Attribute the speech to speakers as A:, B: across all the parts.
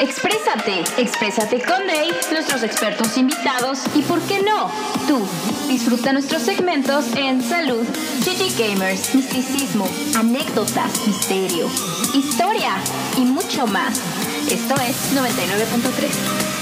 A: Exprésate, exprésate con Dave, nuestros expertos invitados y, ¿por qué no? Tú. Disfruta nuestros segmentos en salud, GG Gamers, misticismo, anécdotas, misterio, historia y mucho más. Esto es 99.3.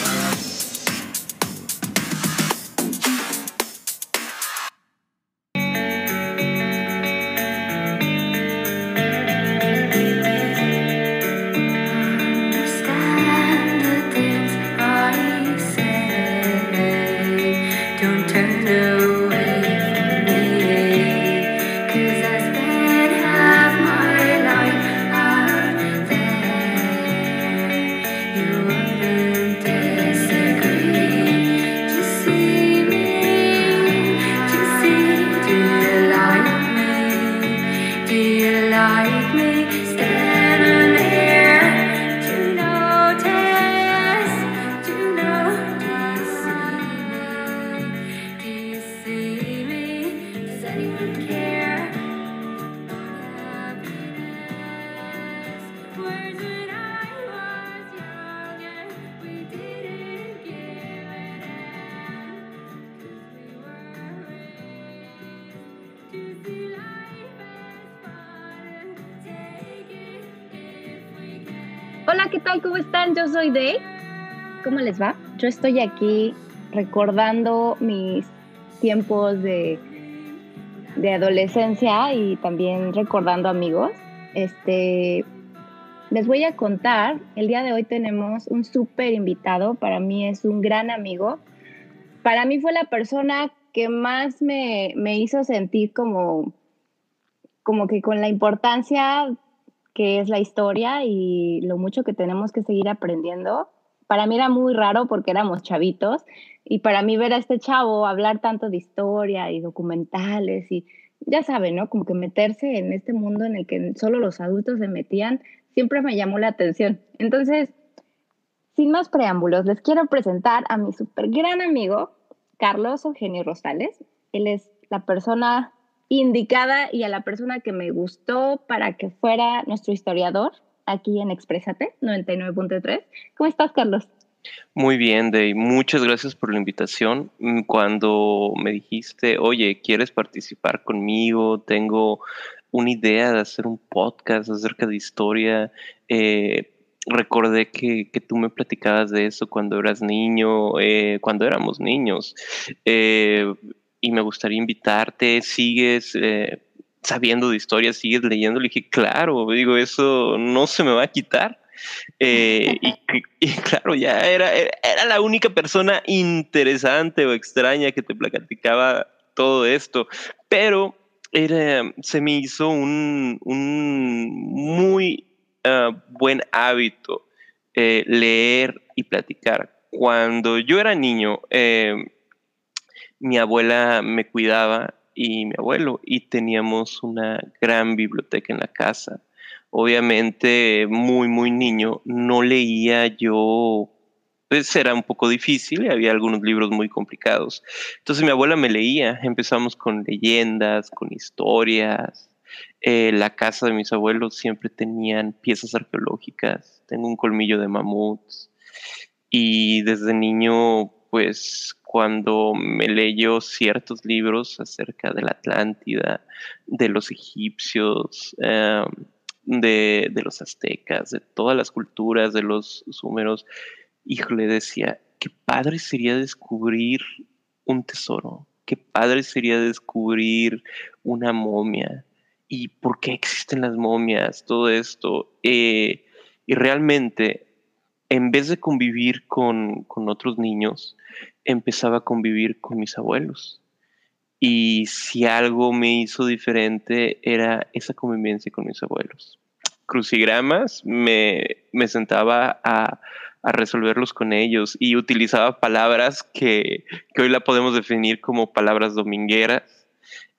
A: soy de... ¿Cómo les va? Yo estoy aquí recordando mis tiempos de, de adolescencia y también recordando amigos. Este, les voy a contar, el día de hoy tenemos un súper invitado, para mí es un gran amigo. Para mí fue la persona que más me, me hizo sentir como, como que con la importancia que es la historia y lo mucho que tenemos que seguir aprendiendo. Para mí era muy raro porque éramos chavitos y para mí ver a este chavo hablar tanto de historia y documentales y ya saben, ¿no? Como que meterse en este mundo en el que solo los adultos se metían, siempre me llamó la atención. Entonces, sin más preámbulos, les quiero presentar a mi súper gran amigo, Carlos Eugenio Rosales. Él es la persona indicada y a la persona que me gustó para que fuera nuestro historiador aquí en Exprésate 99.3. ¿Cómo estás, Carlos?
B: Muy bien, Dave. Muchas gracias por la invitación. Mm, cuando me dijiste, oye, ¿quieres participar conmigo? Tengo una idea de hacer un podcast acerca de historia. Eh, recordé que, tú me platicabas de eso cuando eras niño, eh, cuando éramos niños. Eh, y me gustaría invitarte, sigues eh, sabiendo de historia, sigues leyendo. Le dije, claro, digo, eso no se me va a quitar. Eh, y, claro, ya era, era la única persona interesante o extraña que te platicaba todo esto, pero era, se me hizo un, un muy ah, buen hábito eh, leer y platicar. Cuando yo era niño, mi abuela me cuidaba y mi abuelo y teníamos una gran biblioteca en la casa. Obviamente, muy, muy niño, no leía yo, pues era un poco difícil había algunos libros muy complicados. Entonces mi abuela me leía, empezamos con leyendas, con historias. Eh, la casa de mis abuelos siempre tenían piezas arqueológicas, tengo un colmillo de mamuts y desde niño pues cuando me leyó ciertos libros acerca de la Atlántida, de los egipcios, em, de, los aztecas, de todas las culturas, de los sumeros, le decía, qué padre sería descubrir un tesoro, qué padre sería descubrir una momia y por qué existen las momias, todo esto. Eh, y realmente, en vez de convivir con, con otros niños, empezaba a convivir con mis abuelos. Y si algo me hizo diferente era esa convivencia con mis abuelos. Crucigramas, me, me sentaba a, a, resolverlos con ellos y utilizaba palabras que, que, hoy la podemos definir como palabras domingueras.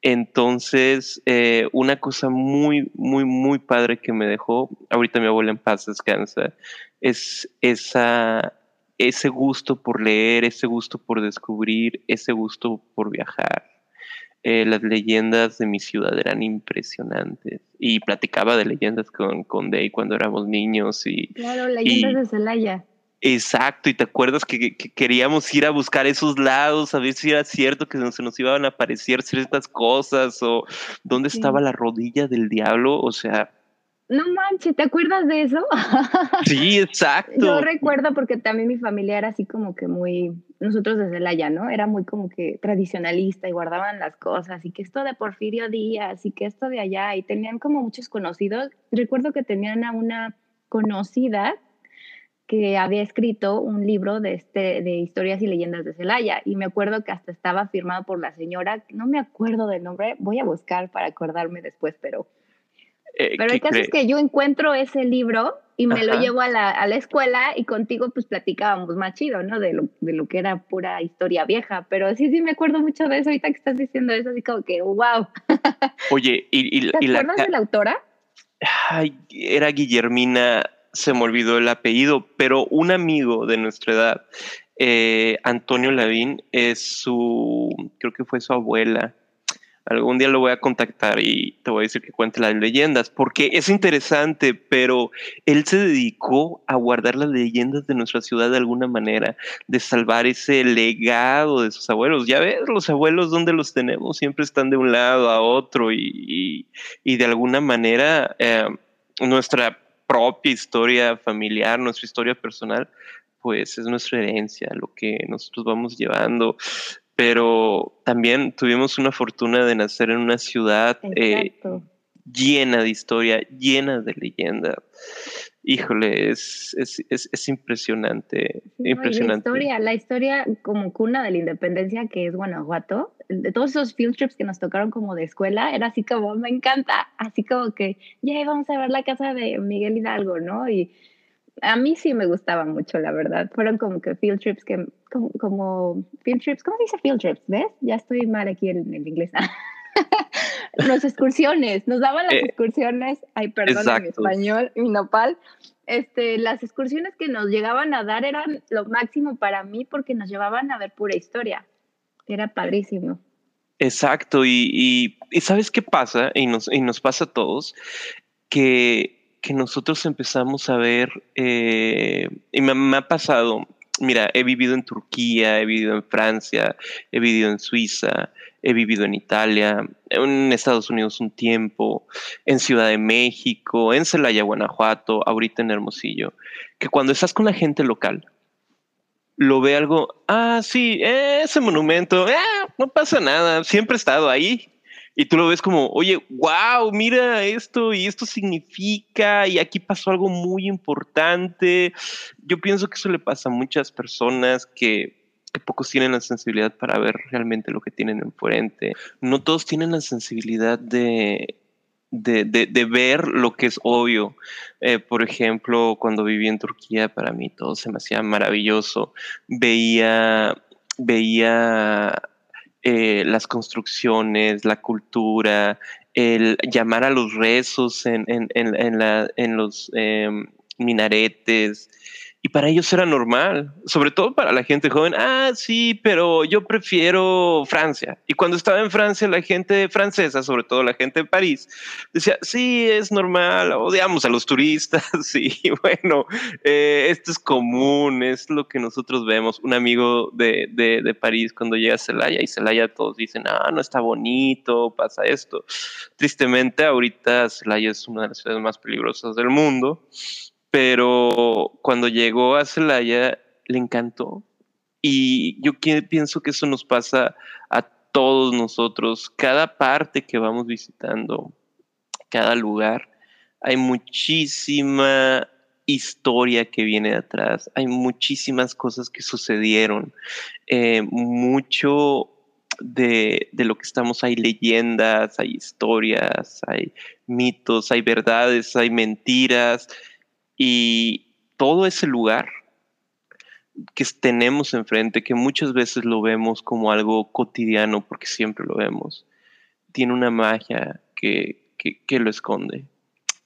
B: Entonces, eh, una cosa muy, muy, muy padre que me dejó, ahorita mi abuela en paz descansa, es esa, ese gusto por leer, ese gusto por descubrir, ese gusto por viajar. eh, las leyendas de mi ciudad eran impresionantes. Y platicaba de leyendas con, con Day cuando éramos niños. Y,
A: claro, leyendas de Celaya.
B: Exacto, y te acuerdas que, queríamos ir a buscar esos lados, a ver si era cierto que se nos iban a aparecer ciertas cosas o dónde estaba la rodilla del diablo, o sea,
A: no manches, ¿te acuerdas de eso?
B: Sí, exacto.
A: Yo recuerdo porque también mi familia era así como que muy, nosotros desde Celaya, ¿no? Era muy como que tradicionalista y guardaban las cosas y que esto de Porfirio Díaz y que esto de allá y tenían como muchos conocidos. Recuerdo que tenían a una conocida que había escrito un libro de, este, de historias y leyendas de Celaya y me acuerdo que hasta estaba firmado por la señora, no me acuerdo del nombre, voy a buscar para acordarme después, pero eh, Pero el caso es que yo encuentro ese libro y me lo llevo a la, a la, escuela y contigo pues platicábamos más chido, ¿no? De lo, de lo que era pura historia vieja. Pero sí, sí me acuerdo mucho de eso ahorita que estás diciendo eso, así como que, wow.
B: Oye, y,
A: ¿Te acuerdas de la autora?
B: Ay, era Guillermina, se me olvidó el apellido, pero un amigo de nuestra edad, eh, Antonio Lavín, es su, creo que fue su abuela Algún día lo voy a contactar y te voy a decir que cuente las leyendas, porque es interesante, pero él se dedicó a guardar las leyendas de nuestra ciudad de alguna manera, de salvar ese legado de sus abuelos. Ya ves, los abuelos donde los tenemos siempre están de un lado a otro y, de alguna manera eh, nuestra propia historia familiar, nuestra historia personal, pues es nuestra herencia, lo que nosotros vamos llevando pero también tuvimos una fortuna de nacer en una ciudad eh, llena de historia, llena de leyenda. Híjole, es, es, es, impresionante, impresionante.
A: la historia, la historia como cuna de la independencia que es Guanajuato, de todos esos field trips que nos tocaron como de escuela, era así como, me encanta, así como que, ya vamos a ver la casa de Miguel Hidalgo, ¿no? Y a mí sí me gustaba mucho, la verdad. Fueron como que field trips que, como, field trips, ¿cómo dice field trips? ¿Ves? Ya estoy mal aquí en el inglés. Las excursiones, nos daban las eh, excursiones, ay, perdón en español, mi nopal. Este, las excursiones que nos llegaban a dar eran lo máximo para mí porque nos llevaban a ver pura historia. Era padrísimo.
B: Exacto, y, y, ¿sabes qué pasa? Y nos, y nos pasa a todos, que que nosotros empezamos a ver, eh, y me, ha pasado, mira, he vivido en Turquía, he vivido en Francia, he vivido en Suiza, he vivido en Italia, en Estados Unidos un tiempo, en Ciudad de México, en Celaya, Guanajuato, ahorita en Hermosillo, que cuando estás con la gente local, lo ve algo, ah, sí, ese monumento, eh, no pasa nada, siempre he estado ahí, y tú lo ves como, oye, wow, mira esto y esto significa y aquí pasó algo muy importante. Yo pienso que eso le pasa a muchas personas que, pocos tienen la sensibilidad para ver realmente lo que tienen enfrente. No todos tienen la sensibilidad de, de, ver lo que es obvio. Eh, por ejemplo, cuando viví en Turquía, para mí todo se me hacía maravilloso. Veía, veía eh, las construcciones, la cultura, el llamar a los rezos en, en, en, la, en los em, minaretes, y para ellos era normal, sobre todo para la gente joven. Ah, sí, pero yo prefiero Francia. Y cuando estaba en Francia, la gente francesa, sobre todo la gente de París, decía, sí, es normal, odiamos a los turistas. Sí, bueno, eh, esto es común, es lo que nosotros vemos. Un amigo de, de, de París cuando llega a Celaya y Celaya todos dicen, ah, no está bonito, pasa esto. Tristemente, ahorita Celaya es una de las ciudades más peligrosas del mundo pero cuando llegó a Celaya le encantó. Y yo pienso que eso nos pasa a todos nosotros. Cada parte que vamos visitando, cada lugar, hay muchísima historia que viene de atrás, hay muchísimas cosas que sucedieron, eh, mucho de, de, lo que estamos, hay leyendas, hay historias, hay mitos, hay verdades, hay mentiras, y todo ese lugar que tenemos enfrente, que muchas veces lo vemos como algo cotidiano, porque siempre lo vemos, tiene una magia que, lo esconde.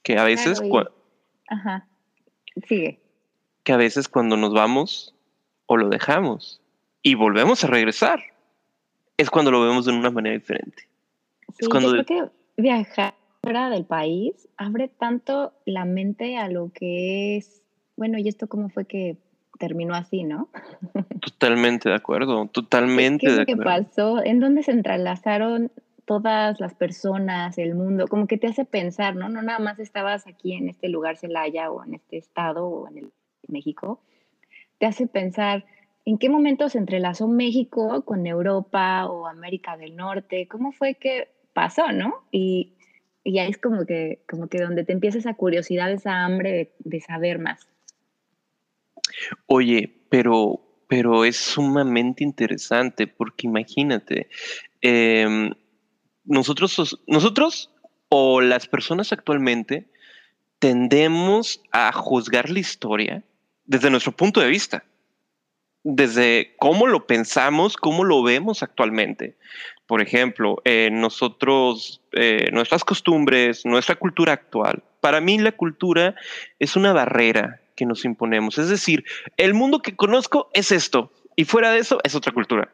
B: Que a veces...
A: Ajá. Sigue.
B: Que a veces cuando nos vamos o lo dejamos y volvemos a regresar, es cuando lo vemos de una manera diferente.
A: Sí, yo creo que viajar fuera del país abre tanto la mente a lo que es, bueno, ¿y esto cómo fue que terminó así, no?
B: Totalmente de acuerdo, totalmente
A: ¿Qué,
B: de
A: lo
B: acuerdo.
A: que pasó? ¿En dónde se entrelazaron todas las personas, el mundo? Como que te hace pensar, ¿no? No nada más estabas aquí en este lugar, Celaya, o en este estado, o en el México. Te hace pensar en qué momento se entrelazó México con Europa o América del Norte. ¿Cómo fue que pasó, no? Y, y ahí es como que, como que donde te empieza esa curiosidad, esa hambre de, saber más.
B: Oye, pero, pero es sumamente interesante porque imagínate, em, nosotros, nosotros o las personas actualmente tendemos a juzgar la historia desde nuestro punto de vista, desde cómo lo pensamos, cómo lo vemos actualmente. Por ejemplo, eh, nosotros, eh, nuestras costumbres, nuestra cultura actual. Para mí la cultura es una barrera que nos imponemos. Es decir, el mundo que conozco es esto y fuera de eso es otra cultura.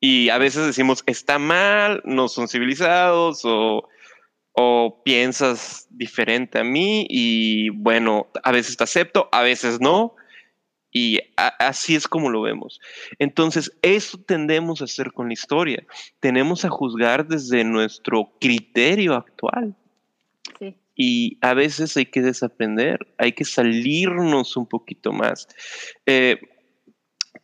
B: Y a veces decimos, está mal, no son civilizados o, o piensas diferente a mí y bueno, a veces te acepto, a veces no. Y así es como lo vemos. Entonces, eso tendemos a hacer con la historia. Tenemos a juzgar desde nuestro criterio actual.
A: Sí.
B: Y a veces hay que desaprender, hay que salirnos un poquito más. Eh,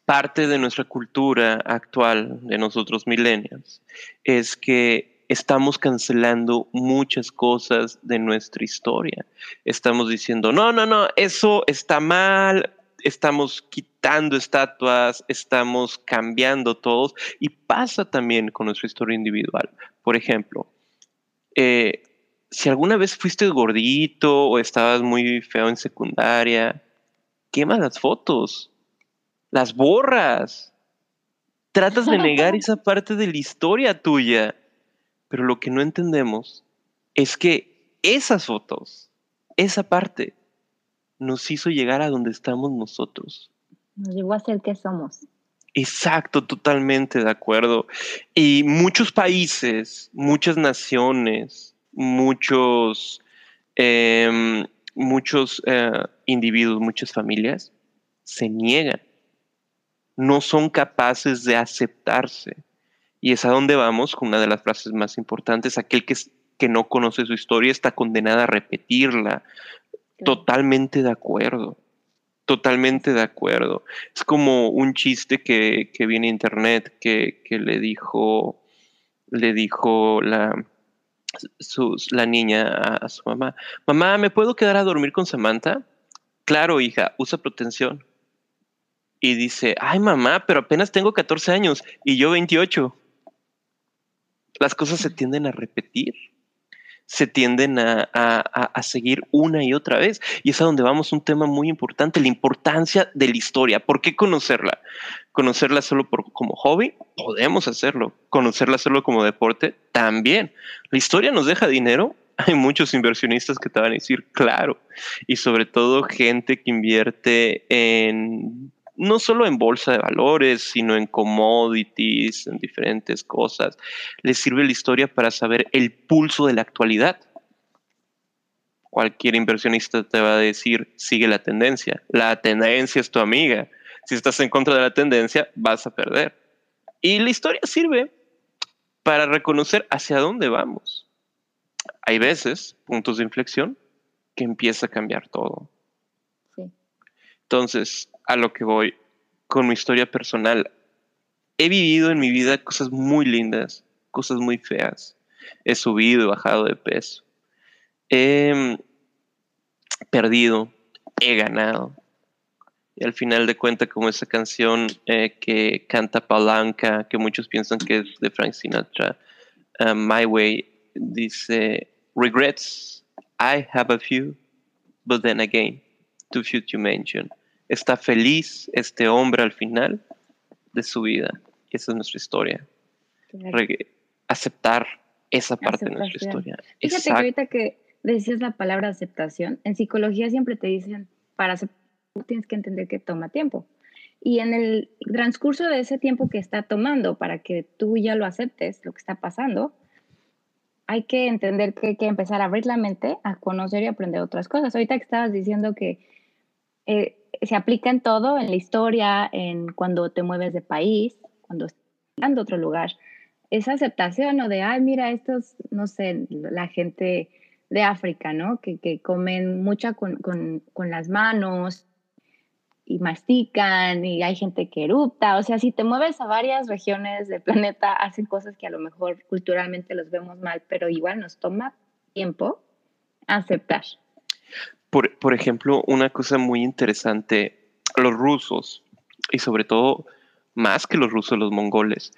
B: parte de nuestra cultura actual, de nosotros millennials, es que estamos cancelando muchas cosas de nuestra historia. Estamos diciendo, no, no, no, eso está mal, estamos quitando estatuas, estamos cambiando todos y pasa también con nuestra historia individual. Por ejemplo, eh, si alguna vez fuiste gordito o estabas muy feo en secundaria, quema las fotos, las borras, tratas de negar esa parte de la historia tuya, pero lo que no entendemos es que esas fotos, esa parte, nos hizo llegar a donde estamos nosotros.
A: Nos llevó a ser que somos.
B: Exacto, totalmente de acuerdo. Y muchos países, muchas naciones, muchos, eh, muchos eh, individuos, muchas familias se niegan, no son capaces de aceptarse. Y es a donde vamos con una de las frases más importantes, aquel que, que no conoce su historia está condenada a repetirla. Totalmente de acuerdo. Totalmente de acuerdo. Es como un chiste que, que vi en internet que, que, le dijo, le dijo la, sus, la niña a, a, su mamá, mamá, ¿me puedo quedar a dormir con Samantha? Claro, hija, usa protección. Y dice, ay mamá, pero apenas tengo 14 años y yo 28. Las cosas se tienden a repetir se tienden a, a, a, seguir una y otra vez. Y es a donde vamos un tema muy importante, la importancia de la historia. ¿Por qué conocerla? Conocerla solo por, como hobby, podemos hacerlo. Conocerla solo como deporte, también. La historia nos deja dinero. Hay muchos inversionistas que te van a decir, claro. Y sobre todo gente que invierte en no solo en bolsa de valores, sino en commodities, en diferentes cosas. Les sirve la historia para saber el pulso de la actualidad. Cualquier inversionista te va a decir, sigue la tendencia. La tendencia es tu amiga. Si estás en contra de la tendencia, vas a perder. Y la historia sirve para reconocer hacia dónde vamos. Hay veces, puntos de inflexión, que empieza a cambiar todo. Entonces, a lo que voy con mi historia personal. He vivido en mi vida cosas muy lindas, cosas muy feas. He subido bajado de peso. He perdido, he ganado. Y al final de cuentas, como esa canción eh, que canta Palanca, que muchos piensan que es de Frank Sinatra, uh, My Way, dice, regrets, I have a few, but then again, to mention está feliz este hombre al final de su vida. Esa es nuestra historia. Aceptar esa parte Aceptación. de nuestra historia.
A: Fíjate Exacto. que ahorita que decías la palabra aceptación, en psicología siempre te dicen, para aceptar tienes que entender que toma tiempo. Y en el transcurso de ese tiempo que está tomando para que tú ya lo aceptes, lo que está pasando, hay que entender que hay que empezar a abrir la mente, a conocer y aprender otras cosas. Ahorita que estabas diciendo que eh, se aplica en todo, en la historia, en cuando te mueves de país, cuando estás en otro lugar. Esa aceptación o de, ay, mira, estos, no sé, la gente de África, ¿no? Que, que comen mucha con, con, con las manos, y mastican y hay gente que erupta. O sea, si te mueves a varias regiones del planeta, hacen cosas que a lo mejor culturalmente los vemos mal, pero igual nos toma tiempo aceptar.
B: Por, por ejemplo, una cosa muy interesante, los rusos, y sobre todo más que los rusos, los mongoles,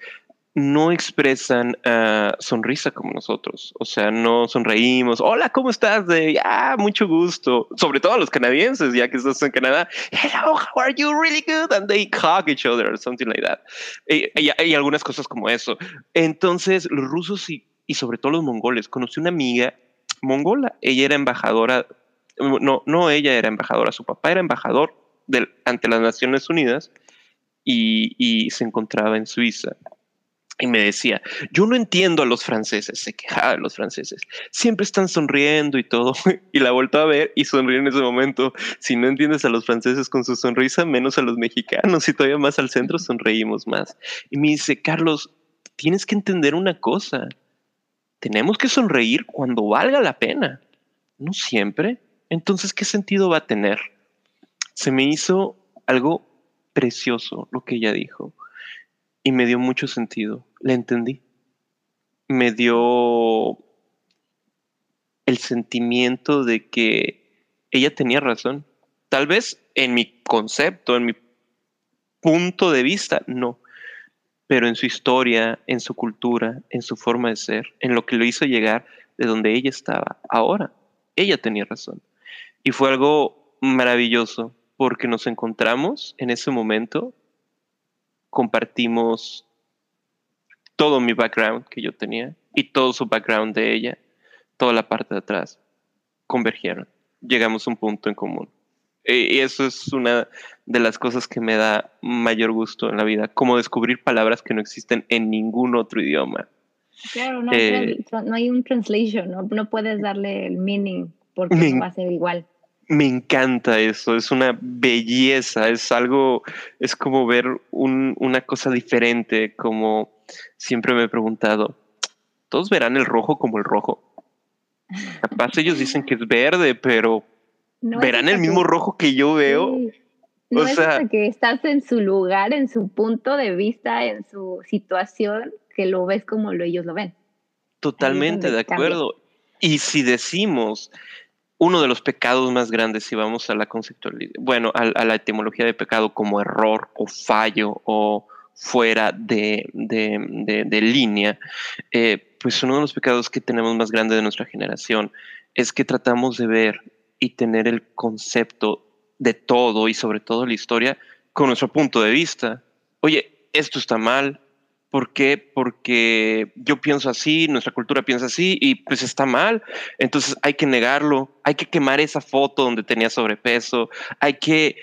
B: no expresan uh, sonrisa como nosotros. O sea, no sonreímos. Hola, ¿cómo estás? De ya, mucho gusto. Sobre todo a los canadienses, ya que estás en Canadá. Hello, how are you? Really good. And they hug each other or something like that. Y, y, algunas cosas como eso. Entonces, los rusos y, y sobre todo los mongoles. Conocí una amiga mongola. Ella era embajadora. No, no ella era embajadora. Su papá era embajador ante las Naciones Unidas y, se encontraba en Suiza y me decía, yo no entiendo a los franceses, se quejaba de los franceses, siempre están sonriendo y todo, y la volto a ver y sonríe en ese momento. Si no entiendes a los franceses con su sonrisa, menos a los mexicanos y todavía más al centro sonreímos más. Y me dice, Carlos, tienes que entender una cosa, tenemos que sonreír cuando valga la pena, no siempre. Entonces, ¿qué sentido va a tener? Se me hizo algo precioso lo que ella dijo y me dio mucho sentido. Le entendí. Me dio el sentimiento de que ella tenía razón. Tal vez en mi concepto, en mi punto de vista, no. Pero en su historia, en su cultura, en su forma de ser, en lo que lo hizo llegar de donde ella estaba ahora, ella tenía razón. Y fue algo maravilloso porque nos encontramos en ese momento compartimos todo mi background que yo tenía y todo su background de ella, toda la parte de atrás, convergieron. Llegamos a un punto en común. Y eso es una de las cosas que me da mayor gusto en la vida, como descubrir palabras que no existen en ningún otro idioma.
A: Claro, no, eh, hay un translation, no, no puedes darle el meaning porque no va a ser igual
B: me encanta eso, es una belleza, es algo, es como ver una cosa diferente, como siempre me he preguntado, ¿todos verán el rojo como el rojo? Capaz ellos dicen que es verde, pero ¿verán el mismo rojo que yo veo?
A: No es que estás en su lugar, en su punto de vista, en su situación, que lo ves como lo, ellos lo ven.
B: Totalmente de acuerdo. Y si decimos uno de los pecados más grandes, si vamos a la conceptualidad, bueno, a, la etimología de pecado como error o fallo o fuera de, línea, eh, pues uno de los pecados que tenemos más grande de nuestra generación es que tratamos de ver y tener el concepto de todo y sobre todo la historia con nuestro punto de vista. Oye, esto está mal, ¿Por qué? Porque yo pienso así, nuestra cultura piensa así y pues está mal. Entonces hay que negarlo, hay que quemar esa foto donde tenía sobrepeso, hay que,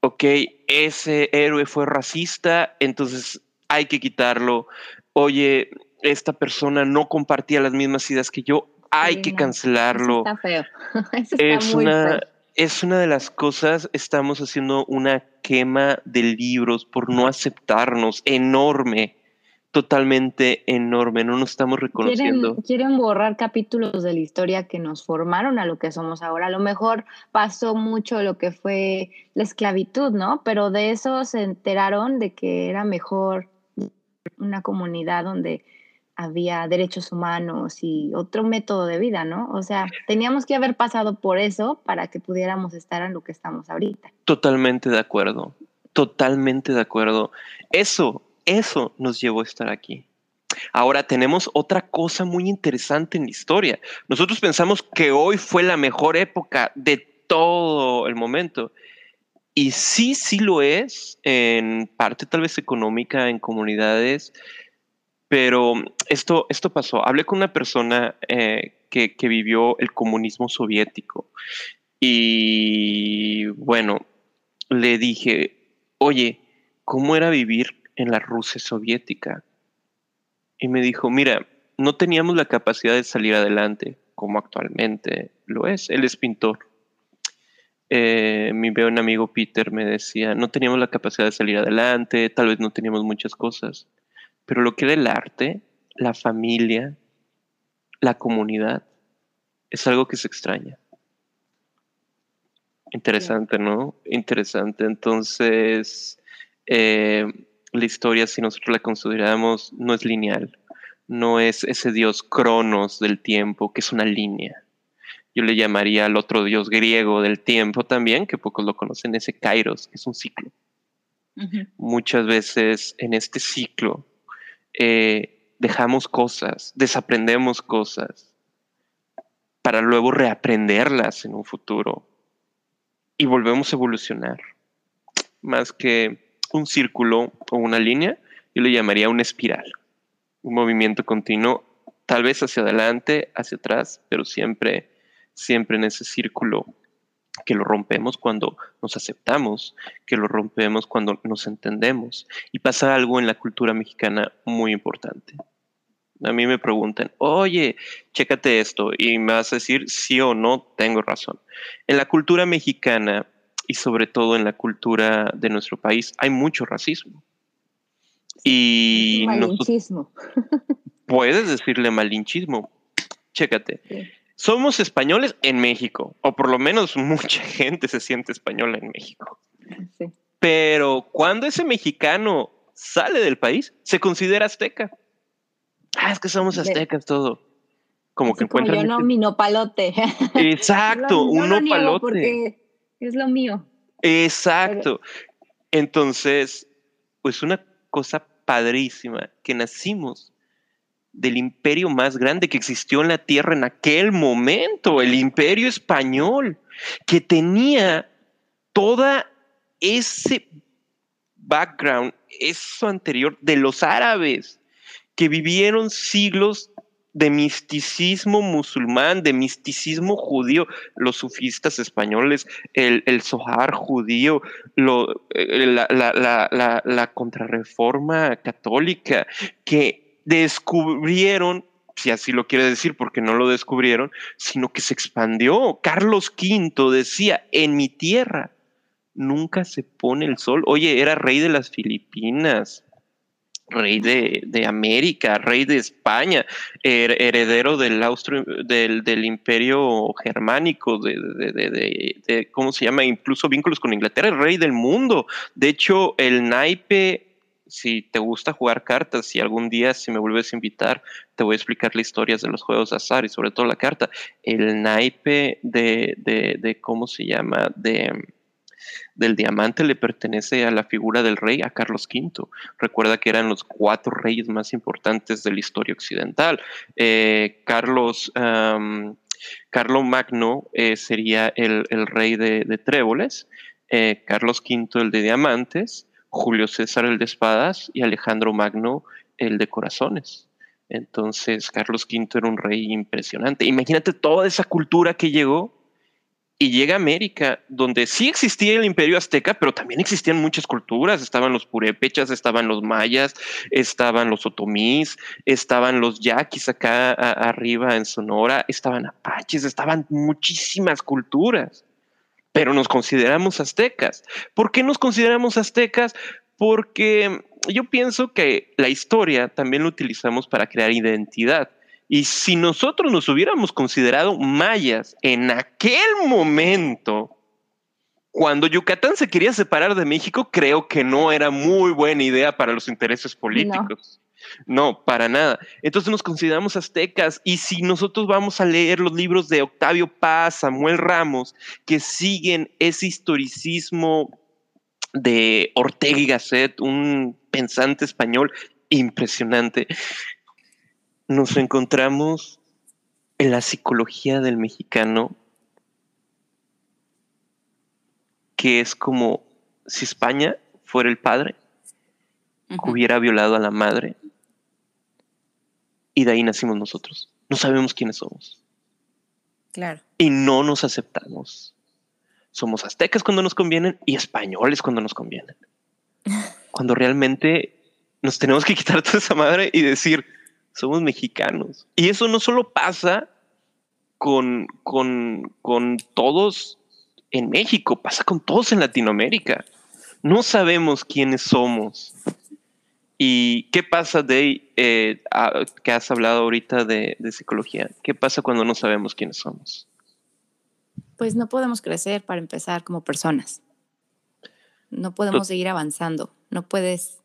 B: ok, ese héroe fue racista, entonces hay que quitarlo. Oye, esta persona no compartía las mismas ideas que yo, hay que cancelarlo.
A: está feo.
B: es una, es una de las cosas, estamos haciendo una quema de libros por no aceptarnos, enorme, totalmente enorme, no nos estamos reconociendo.
A: Quieren, borrar capítulos de la historia que nos formaron a lo que somos ahora. A lo mejor pasó mucho lo que fue la esclavitud, ¿no? Pero de eso se enteraron de que era mejor una comunidad donde había derechos humanos y otro método de vida, ¿no? O sea, teníamos que haber pasado por eso para que pudiéramos estar en lo que estamos ahorita.
B: Totalmente de acuerdo, totalmente de acuerdo. Eso, eso nos llevó a estar aquí. Ahora tenemos otra cosa muy interesante en la historia. Nosotros pensamos que hoy fue la mejor época de todo el momento. Y sí, sí lo es, en parte tal vez económica, en comunidades, pero esto, esto pasó. Hablé con una persona eh, que, vivió el comunismo soviético y bueno, le dije, oye, ¿cómo era vivir en la Rusia soviética? Y me dijo, mira, no teníamos la capacidad de salir adelante como actualmente lo es. Él es pintor. Eh, mi buen amigo Peter me decía, no teníamos la capacidad de salir adelante, tal vez no teníamos muchas cosas, pero lo que era el arte, la familia, la comunidad, es algo que se extraña. Interesante, ¿no? Interesante. Entonces, eh, la historia, si nosotros la consideramos, no es lineal, no es ese dios cronos del tiempo, que es una línea. Yo le llamaría al otro dios griego del tiempo también, que pocos lo conocen, ese kairos, que es un ciclo. Muchas veces en este ciclo eh, dejamos cosas, desaprendemos cosas, para luego reaprenderlas en un futuro y volvemos a evolucionar. Más que un círculo o una línea, yo le llamaría una espiral, un movimiento continuo, tal vez hacia adelante, hacia atrás, pero siempre, siempre en ese círculo que lo rompemos cuando nos aceptamos, que lo rompemos cuando nos entendemos. Y pasa algo en la cultura mexicana muy importante. A mí me preguntan, oye, chécate esto, y me vas a decir sí o no, tengo razón. En la cultura mexicana y sobre todo en la cultura de nuestro país hay mucho racismo. Y
A: malinchismo.
B: puedes decirle malinchismo. Chécate. Somos españoles en México, o por lo menos mucha gente se siente española en México. Pero cuando ese mexicano sale del país, se considera azteca. Ah, es que somos aztecas todo. Como que encuentran.
A: Yo no, mi nopalote.
B: Exacto, un nopalote.
A: Porque es lo mío.
B: Exacto. Entonces, pues una cosa padrísima, que nacimos del imperio más grande que existió en la tierra en aquel momento, el imperio español, que tenía toda ese background, eso anterior de los árabes que vivieron siglos de misticismo musulmán, de misticismo judío, los sufistas españoles, el, el judío, eh, la, la, la, contrarreforma católica, que descubrieron, si así lo quiere decir, porque no lo descubrieron, sino que se expandió. Carlos V decía, en mi tierra nunca se pone el sol. Oye, era rey de las Filipinas, rey de, América, rey de España, heredero del, Austro, del, imperio germánico, de, de, ¿cómo se llama? Incluso vínculos con Inglaterra, el rey del mundo. De hecho, el naipe, si te gusta jugar cartas, si algún día si me vuelves a invitar, te voy a explicar las historias de los juegos de azar y sobre todo la carta. El naipe de, de ¿cómo se llama? De del diamante le pertenece a la figura del rey, a Carlos V. Recuerda que eran los cuatro reyes más importantes de la historia occidental. Eh, Carlos, Carlos Magno eh, sería el, rey de, tréboles, eh, Carlos V el de diamantes, Julio César el de espadas y Alejandro Magno el de corazones. Entonces, Carlos V era un rey impresionante. Imagínate toda esa cultura que llegó y llega a América, donde sí existía el imperio azteca, pero también existían muchas culturas. Estaban los purépechas, estaban los mayas, estaban los otomís, estaban los yaquis acá arriba en Sonora, estaban apaches, estaban muchísimas culturas. Pero nos consideramos aztecas. ¿Por qué nos consideramos aztecas? Porque yo pienso que la historia también lo utilizamos para crear identidad. Y si nosotros nos hubiéramos considerado mayas en aquel momento, cuando Yucatán se quería separar de México, creo que no era muy buena idea para los intereses políticos. No. para nada. Entonces nos consideramos aztecas y si nosotros vamos a leer los libros de Octavio Paz, Samuel Ramos, que siguen ese historicismo de Ortega y Gasset, un pensante español impresionante, nos encontramos en la psicología del mexicano, que es como si España fuera el padre, hubiera violado a la madre, y de ahí nacimos nosotros. No sabemos quiénes somos.
A: Claro.
B: Y no nos aceptamos. Somos aztecas cuando nos convienen y españoles cuando nos convienen. cuando realmente nos tenemos que quitar toda esa madre y decir, somos mexicanos. Y eso no solo pasa con, con, con todos en México, pasa con todos en Latinoamérica. No sabemos quiénes somos. ¿Y qué pasa, de eh, que has hablado ahorita de, de, psicología? ¿Qué pasa cuando no sabemos quiénes somos?
A: Pues no podemos crecer para empezar como personas. No podemos seguir avanzando. No puedes,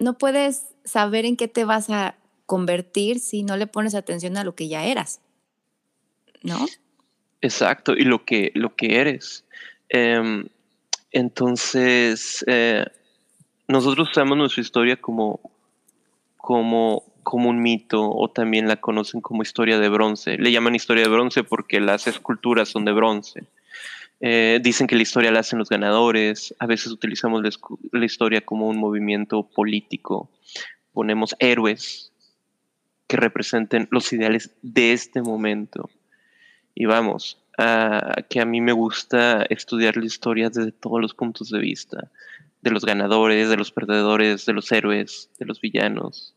A: no puedes saber en qué te vas a convertir si no le pones atención a lo que ya eras. ¿No?
B: Exacto, y lo que, lo que eres. Em, entonces, eh, nosotros usamos nuestra historia como, como, como un mito o también la conocen como historia de bronce. Le llaman historia de bronce porque las esculturas son de bronce. Eh, dicen que la historia la hacen los ganadores. A veces utilizamos la, historia como un movimiento político. Ponemos héroes que representen los ideales de este momento. Y vamos, que a mí me gusta estudiar la historia desde todos los puntos de vista, de los ganadores, de los perdedores, de los héroes, de los villanos.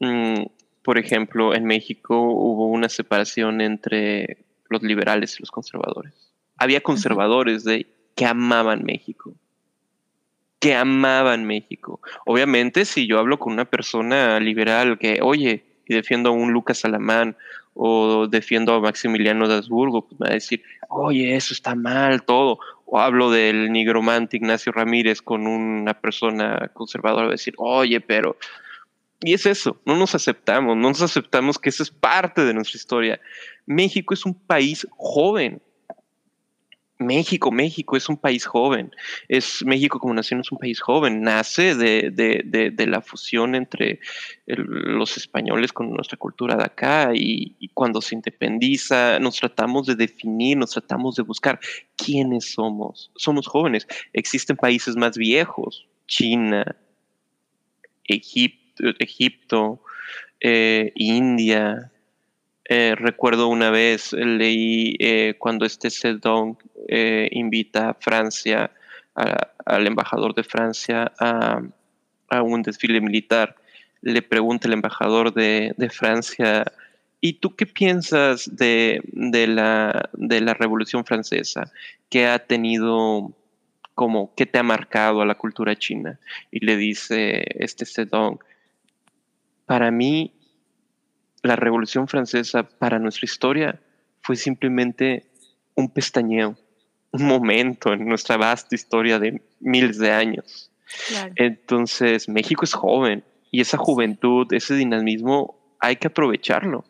B: Mm, por ejemplo, en México hubo una separación entre los liberales y los conservadores. Había conservadores de, que amaban México, que amaban México. Obviamente, si yo hablo con una persona liberal que, oye, y defiendo a un Lucas Alamán o defiendo a Maximiliano de Habsburgo, pues me va a decir, oye, eso está mal, todo. O hablo del nigromante Ignacio Ramírez con una persona conservadora, decir, oye, pero... Y es eso, no nos aceptamos, no nos aceptamos que eso es parte de nuestra historia. México es un país joven, México, México es un país joven. Es México como nación es un país joven. Nace de, la fusión entre los españoles con nuestra cultura de acá y, cuando se independiza nos tratamos de definir, nos tratamos de buscar quiénes somos. Somos jóvenes. Existen países más viejos, China, Egipto, Egipto eh, India, eh, recuerdo una vez leí eh, cuando este Sedón eh, invita a Francia, al embajador de Francia, a, un desfile militar. Le pregunta el embajador de, Francia, ¿y tú qué piensas de, la, de la Revolución Francesa? ¿Qué ha tenido como, qué te ha marcado a la cultura china? Y le dice este Sedón, para mí la Revolución Francesa para nuestra historia fue simplemente un pestañeo, un momento en nuestra vasta historia de miles de años. Entonces, México es joven y esa juventud, ese dinamismo, hay que aprovecharlo.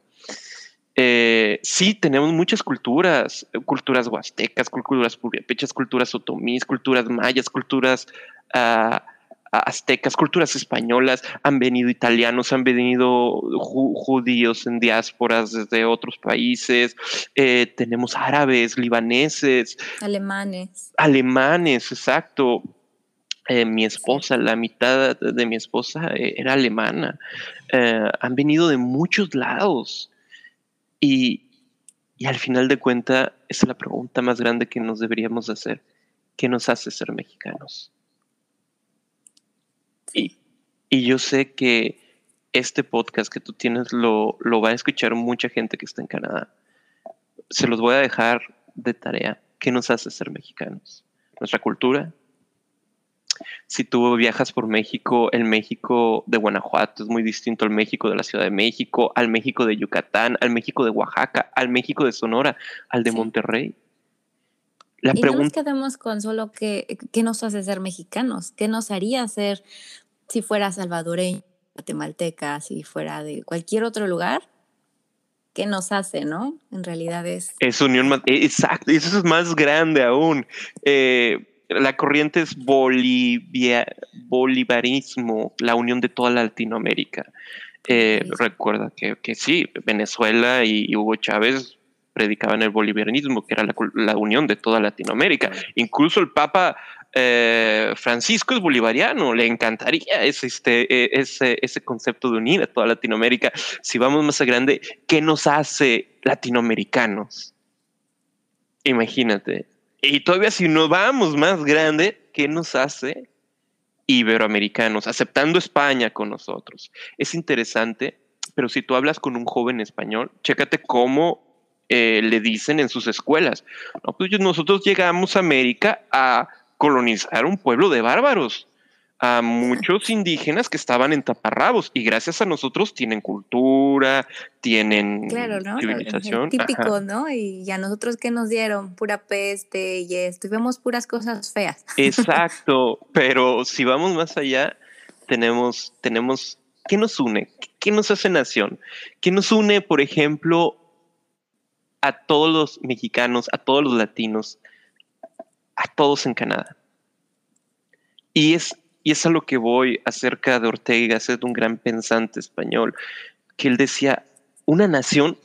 B: Eh, sí, tenemos muchas culturas, culturas huastecas, culturas purépechas, culturas otomíes, culturas mayas, culturas ah, aztecas, culturas españolas, han venido italianos, han venido judíos en diásporas desde otros países, eh, tenemos árabes, libaneses,
A: alemanes.
B: Alemanes, exacto. Eh, mi esposa, la mitad de mi esposa eh, era alemana. han venido de muchos lados. Y, y al final de cuentas, es la pregunta más grande que nos deberíamos hacer. ¿Qué nos hace ser mexicanos? Y, yo sé que este podcast que tú tienes lo, lo va a escuchar mucha gente que está en Canadá. Se los voy a dejar de tarea. ¿Qué nos hace ser mexicanos? Nuestra cultura. Si tú viajas por México, el México de Guanajuato es muy distinto al México de la Ciudad de México, al México de Yucatán, al México de Oaxaca, al México de Sonora, al de Monterrey.
A: La y no nos quedemos con solo qué nos hace ser mexicanos, qué nos haría ser si fuera salvadoreño, guatemalteca, si fuera de cualquier otro lugar, ¿qué nos hace, no? En realidad es...
B: Es unión e, exacto, eso es más grande aún. Eh, la corriente es bolivia, bolivarismo, la unión de toda Latinoamérica. Eh, recuerda que, que, sí, Venezuela y, Hugo Chávez predicaban el bolivarianismo, que era la, la, unión de toda Latinoamérica. Incluso el Papa eh, Francisco es bolivariano, le encantaría ese, este, e, ese, ese concepto de unir a toda Latinoamérica. Si vamos más a grande, ¿qué nos hace latinoamericanos? Imagínate. Y todavía si nos vamos más grande, ¿qué nos hace iberoamericanos, aceptando España con nosotros. Es interesante, pero si tú hablas con un joven español, chécate cómo eh, le dicen en sus escuelas. No, pues nosotros llegamos a América a colonizar un pueblo de bárbaros a muchos indígenas que estaban en taparrabos y gracias a nosotros tienen cultura, tienen civilización.
A: típico, ¿no? Y a nosotros que nos dieron pura peste y esto, y vemos puras cosas feas.
B: Exacto, pero si vamos más allá, tenemos, tenemos, ¿qué nos une? ¿Qué nos hace nación? ¿Qué nos une, por ejemplo, a todos los mexicanos, a todos los latinos, a todos en Canadá? Y es y es a lo que voy acerca de Ortega, ser un gran pensante español, que él decía, una nación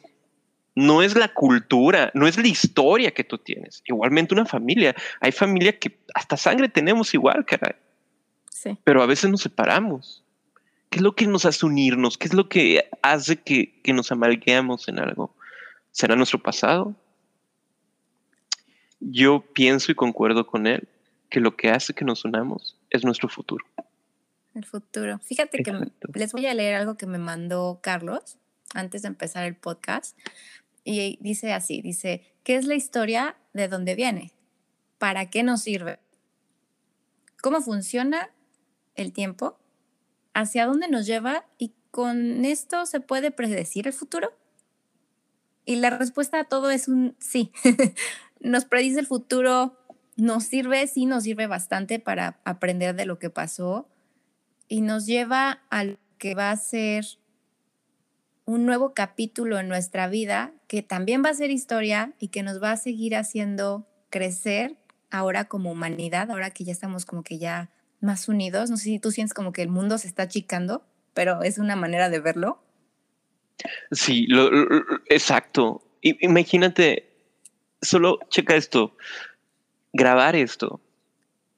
B: no es la cultura, no es la historia que tú tienes. Igualmente una familia. Hay familia que hasta sangre tenemos igual, caray. Sí. Pero a veces nos separamos. ¿Qué es lo que nos hace unirnos? ¿Qué es lo que hace que, que nos amalguemos en algo? ¿Será nuestro pasado? Yo pienso y concuerdo con él que lo que hace que nos unamos es nuestro futuro.
A: El futuro. Fíjate que les voy a leer algo que me mandó Carlos antes de empezar el podcast. Y dice así, dice, ¿qué es la historia de dónde viene? ¿Para qué nos sirve? ¿Cómo funciona el tiempo? ¿Hacia dónde nos lleva? ¿Y con esto se puede predecir el futuro? Y la respuesta a todo es un sí. nos predice el futuro nos sirve, sí nos sirve bastante para aprender de lo que pasó y nos lleva a lo que va a ser un nuevo capítulo en nuestra vida que también va a ser historia y que nos va a seguir haciendo crecer ahora como humanidad, ahora que ya estamos como que ya más unidos. No sé si tú sientes como que el mundo se está achicando, pero es una manera de verlo.
B: Sí, exacto. Imagínate, solo checa esto grabar esto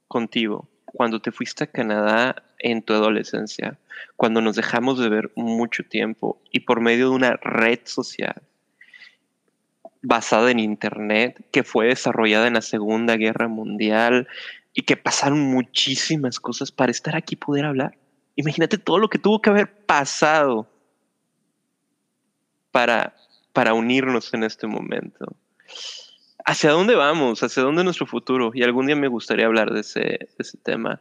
B: contigo cuando te fuiste a Canadá en tu adolescencia, cuando nos dejamos de ver mucho tiempo y por medio de una red social basada en Internet que fue desarrollada en la Segunda Guerra Mundial y que pasaron muchísimas cosas para estar aquí y poder hablar. Imagínate todo lo que tuvo que haber pasado para, para unirnos en este momento hacia dónde vamos, hacia dónde nuestro futuro. Y algún día me gustaría hablar de ese, ese tema.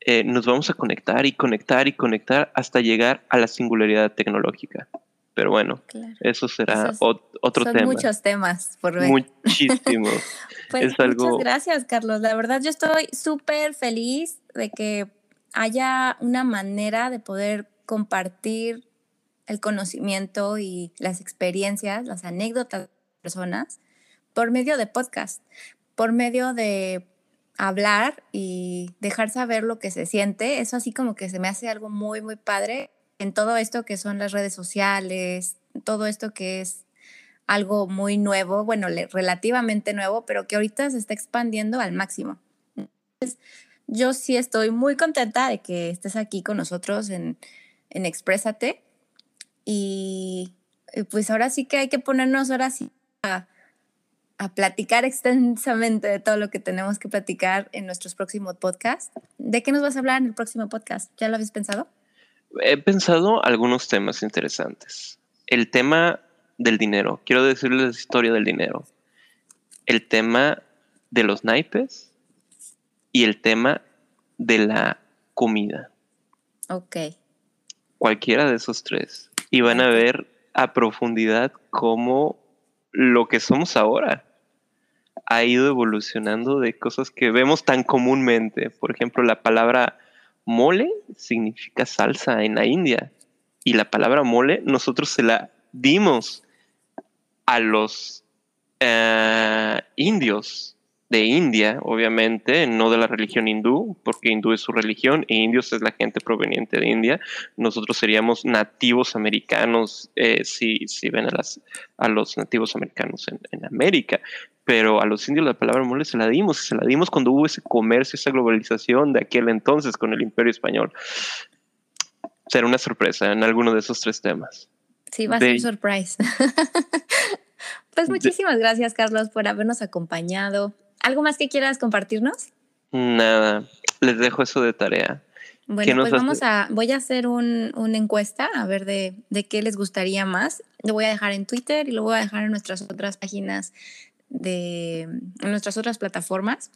B: Eh, nos vamos a conectar y conectar y conectar hasta llegar a la singularidad tecnológica. Pero bueno, eso será otro tema. Son
A: muchos temas por ver.
B: Muchísimos.
A: pues muchas gracias, Carlos. La verdad, yo estoy súper feliz de que haya una manera de poder compartir el conocimiento y las experiencias, las anécdotas de personas por medio de podcast, por medio de hablar y dejar saber lo que se siente. Eso así como que se me hace algo muy, muy padre en todo esto que son las redes sociales, todo esto que es algo muy nuevo, bueno, relativamente nuevo, pero que ahorita se está expandiendo al máximo. Yo sí estoy muy contenta de que estés aquí con nosotros en, en Exprésate. Y pues ahora sí que hay que ponernos ahora sí a a platicar extensamente de todo lo que tenemos que platicar en nuestros próximos podcasts. ¿De qué nos vas a hablar en el próximo podcast? ¿Ya lo habéis pensado?
B: He pensado algunos temas interesantes. El tema del dinero. Quiero decirles la historia del dinero. El tema de los naipes y el tema de la comida.
A: Ok.
B: Cualquiera de esos tres. Y van a ver a profundidad cómo lo que somos ahora ha ido evolucionando de cosas que vemos tan comúnmente. Por ejemplo, la palabra mole significa salsa en la India. Y la palabra mole nosotros se la dimos a los eh, indios de India, obviamente, no de la religión hindú, porque hindú es su religión e indios es la gente proveniente de India. Nosotros seríamos nativos americanos eh, si, si, ven a, las, a los nativos americanos en, en, América, pero a los indios la palabra mole se la dimos, se la dimos cuando hubo ese comercio, esa globalización de aquel entonces con el imperio español. Será una sorpresa en alguno de esos tres temas.
A: Sí, va a ser surprise. pues muchísimas gracias, Carlos, por habernos acompañado ¿Algo más que quieras compartirnos?
B: Nada, les dejo eso de tarea. Bueno, pues vamos a, voy a hacer un, una encuesta a ver de, de, qué les gustaría más. Lo voy a dejar en Twitter y lo voy a dejar en nuestras otras páginas de en nuestras otras plataformas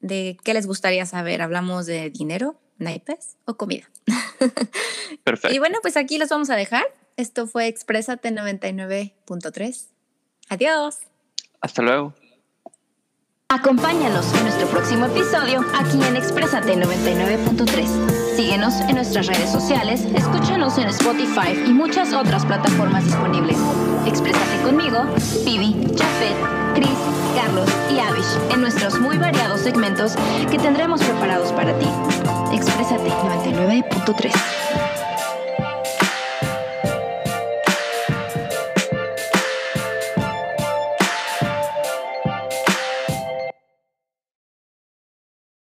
B: de qué les gustaría saber. Hablamos de dinero, naipes o comida. Perfecto. y bueno, pues aquí los vamos a dejar. Esto fue Exprésate 99.3. Adiós.
C: Hasta luego.
A: Acompáñanos en nuestro próximo episodio aquí en Exprésate 99.3. Síguenos en nuestras redes sociales, escúchanos en Spotify y muchas otras plataformas disponibles. Exprésate conmigo, Vivi, Jafet, Chris, Carlos y Avish en nuestros muy variados segmentos que tendremos preparados para ti. Exprésate 99.3.